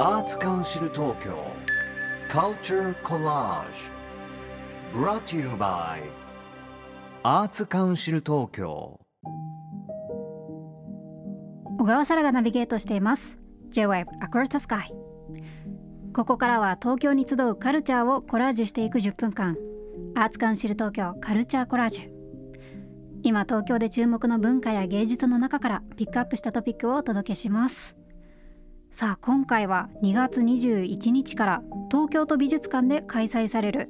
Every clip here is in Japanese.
Arts Council Tokyo Culture Collage Brought to you by Arts Council Tokyo 小川沙羅がナビゲートしています。J-Wave Across the Sky ここからは東京に集うカルチャーをコラージュしていく10分間。アーツカウンシル東京カルチャーコラージュ今東京で注目の文化や芸術の中からピックアップしたトピックをお届けします。さあ今回は2月21日から東京都美術館で開催される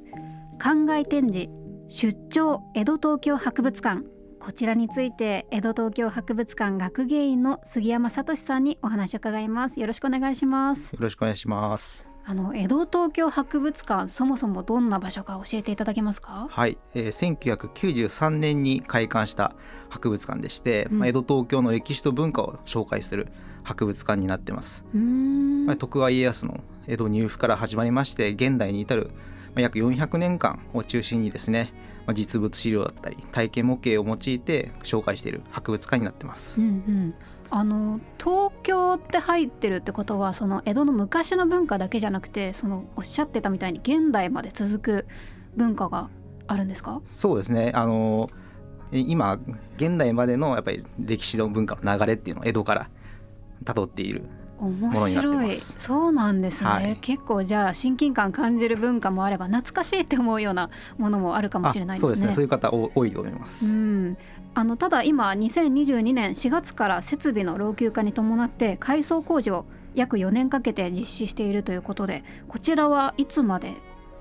館外展示出張江戸東京博物館。こちらについて江戸東京博物館学芸員の杉山聡さんにお話を伺います。よろしくお願いします。よろしくお願いします。あの江戸東京博物館そもそもどんな場所か教えていただけますか？はい、えー、1993年に開館した博物館でして、うんまあ、江戸東京の歴史と文化を紹介する博物館になってます。まあ、徳川家康の江戸入府から始まりまして現代に至る、まあ、約400年間を中心にですね、まあ、実物資料だったり体験模型を用いて紹介している博物館になってますう。んうんあの東京って入ってるってことはその江戸の昔の文化だけじゃなくてそのおっしゃってたみたいに現代まで続く文化があるんですか？そうですねあのえ今現代までのやっぱり歴史の文化の流れっていうのを江戸から辿っている面白い。そうなんですね、はい。結構じゃあ親近感感じる文化もあれば懐かしいって思うようなものもあるかもしれないですね。そうですね。そういう方お多いと思います。うん、あのただ今2022年4月から設備の老朽化に伴って改装工事を約4年かけて実施しているということでこちらはいつまで？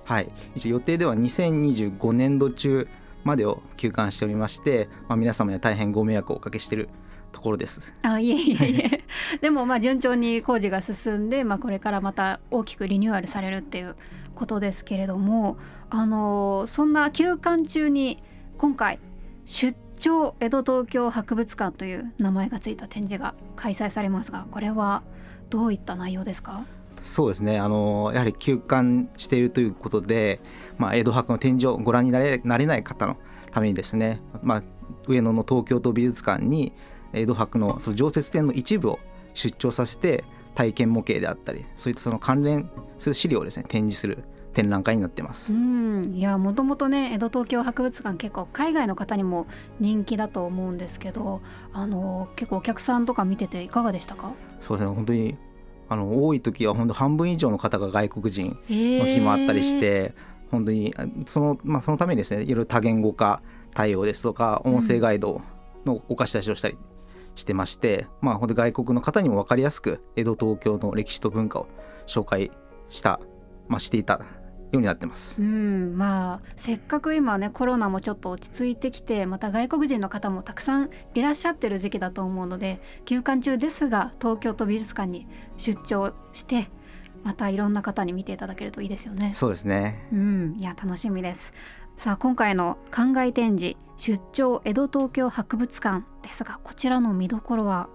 はい、一応予定では2025年度中までを休館しておりまして、まあ、皆様には大変ご迷惑をおかけしているところです。あいえいえいえ。でもまあ順調に工事が進んで、まあ、これからまた大きくリニューアルされるっていうことですけれどもあのそんな休館中に今回出張江戸東京博物館という名前がついた展示が開催されますがこれはどういった内容ですか？そうですね。あのやはり休館しているということで、まあ、江戸博の展示をご覧になれなれない方のためにですね、まあ、上野の東京都美術館に江戸博のその常設展の一部を出張させて体験模型であったりそういったその関連する資料をですね展示する展覧会になってます。う。ん。いやもともとね江戸東京博物館結構海外の方にも人気だと思うんですけどあの結構お客さんとか見てていかがでしたか？そうですね本当にあの多い時は本当半分以上の方が外国人のの日もあったりして、本当にあその,、まあ、そのためにですねいろいろ多言語化対応ですとか音声ガイドのお貸し出しをしたりしてまして、まあ本当外国の方にも分かりやすく江戸東京の歴史と文化を紹介した、まあ、していたようになってます。うんまあせっかく今ねコロナもちょっと落ち着いてきてまた外国人の方もたくさんいらっしゃってる時期だと思うので休館中ですが東京都美術館に出張してまたいろんな方に見ていただけるといいですよね。そうですねうん、いや楽しみです。さあ今回の館外展示出張江戸東京博物館ですがこちらの見どころは？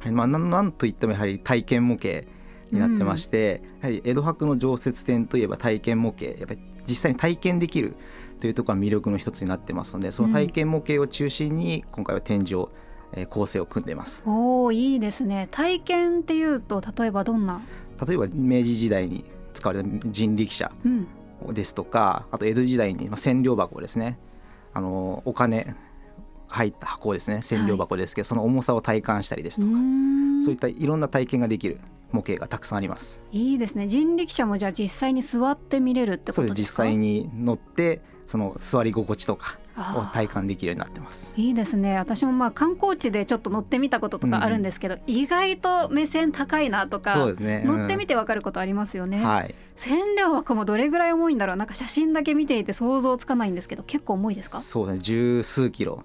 はいまあ、なんといってもやはり体験模型になってまして、やはり江戸博の常設展といえば体験模型やっぱり実際に体験できるというところが魅力の一つになってますのでその体験模型を中心に今回は展示を、えー構成を組んでいます。おおいいですね。体験っていうと例えばどんな、例えば明治時代に使われた人力車うん、ですとかあと江戸時代にまあ千両箱ですね。あのお金入った箱ですね千両箱ですけど、その重さを体感したりですとか、そういったいろんな体験ができる模型がたくさんあります。いいですね。人力車もじゃあ実際に座って見れるってこそうとですか？です。実際に乗ってその座り心地とかを体感できるようになってます。いいですね私もまあ観光地でちょっと乗ってみたこととかあるんですけど、意外と目線高いなとそうかですね。乗ってみて、てわかることありますよね、はい。千両箱もどれぐらい重いんだろうなんか写真だけ見ていて想像つかないんですけど結構重いですか？そうですね。十数キロ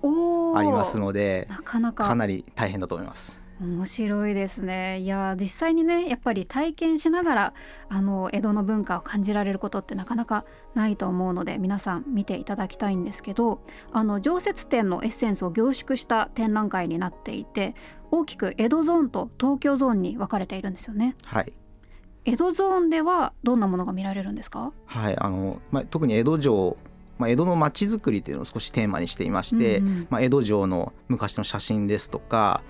ありますので、なかなかかなり大変だと思います。面白いですねいや実際にねやっぱり体験しながらあの江戸の文化を感じられることってなかなかないと思うので皆さん見ていただきたいんですけどあの常設展のエッセンスを凝縮した展覧会になっていて大きく江戸ゾーンと東京ゾーンに分かれているんですよねはい。江戸ゾーンではどんなものが見られるんですか？はい。あのまあ特に江戸城、まあ江戸の町づくりというのを少しテーマにしていまして、うんうんまあ江戸城の昔の写真ですとか、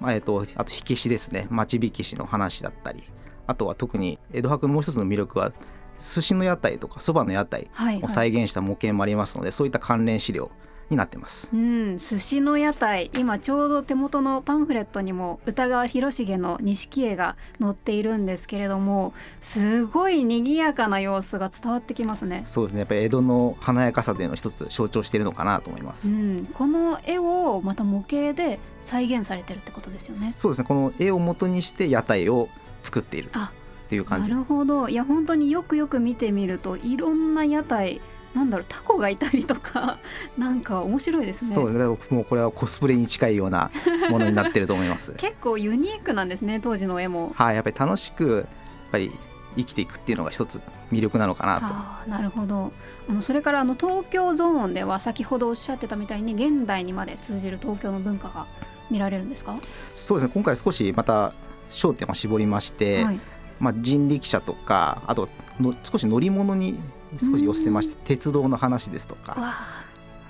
まあえっとあと火消しですね。町火消しの話だったり。あとは特に江戸博のもう一つの魅力は寿司の屋台とかそばの屋台はい、を再現した模型もありますので、そういった関連資料になってます。うん、寿司の屋台今ちょうど手元のパンフレットにも歌川広重の錦絵が載っているんですけれどもすごい賑やかな様子が伝わってきますね。そうですねやっぱり江戸の華やかさでの一つ象徴しているのかなと思います。うん、この絵をまた模型で再現されてるってことですよね。そうですねこの絵を元にして屋台を作っているあっていう感じなるほどいや本当によくよく見てみるといろんな屋台なんだろうタコがいたりとか なんか面白いですね。そうですねもうこれはコスプレに近いようなものになってると思います。結構ユニークなんですね当時の絵も。はいやっぱり楽しくやっぱり生きていくっていうのが一つ魅力なのかなと。あーなるほどあのそれからあの東京ゾーンでは先ほどおっしゃってたみたいに現代にまで通じる東京の文化が見られるんですか、そうですね今回少しまた焦点を絞りまして、はい、まあ、人力車とかあとの少し乗り物に少し寄せてまして鉄道の話ですとかわ。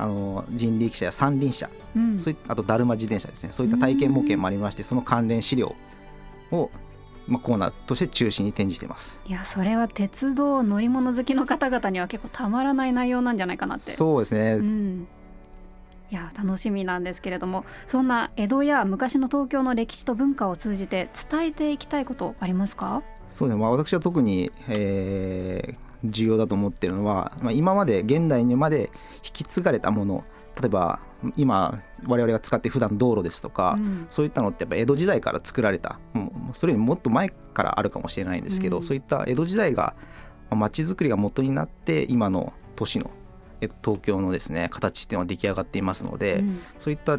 あの人力車や三輪車あ、うん、そういったあとだるま自転車ですね。そういった体験模型もありましてその関連資料を、まあ、コーナーとして中心に展示しています。いやそれは鉄道乗り物好きの方々には結構たまらない内容なんじゃないかなって。そうですね、うん、いや楽しみなんですけれどもそんな江戸や昔の東京の歴史と文化を通じて伝えていきたいことありますか？そうですね、まあ、私は特に、えー重要だと思っているのは、まあ、今まで現代にまで引き継がれたもの例えば今我々が使って普段道路ですとか、うん。そういったのってやっぱ江戸時代から作られた。それよりもっと前からあるかもしれないんですけど、うん。そういった江戸時代がまあ街づくりが元になって今の都市のえ東京のですね形っていうのは出来上がっていますので、うん。そういった、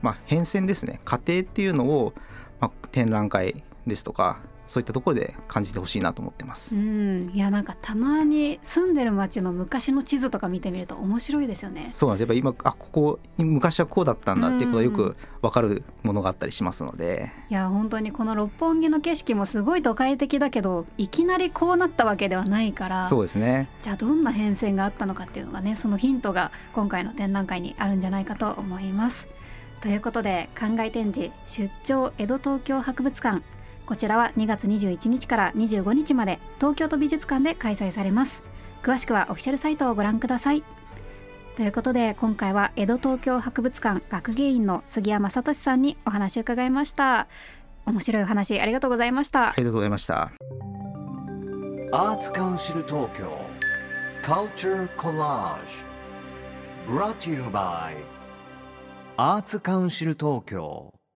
まあ、変遷ですね過程っていうのを、まあ、展覧会ですとかそういったところで感じてほしいなと思ってます。うん、いやなんかたまに住んでる街の昔の地図とか見てみると面白いですよね。そうなんですやっぱ今あここ昔はこうだったんだっていうことがよく分かるものがあったりしますので、いや本当にこの六本木の景色もすごい都会的だけどいきなりこうなったわけではないからそうですねじゃあどんな変遷があったのかっていうのがねそのヒントが今回の展覧会にあるんじゃないかと思います。ということで館外展示「出張江戸東京博物館」こちらは2月21日から25日まで東京都美術館で開催されます。詳しくはオフィシャルサイトをご覧ください。ということで今回は江戸東京博物館学芸員の杉山聡さんにお話を伺いました。面白いお話ありがとうございましたあ。りがとうございました。Arts Council Tokyo Culture Collage Brought to you by Arts Council Tokyo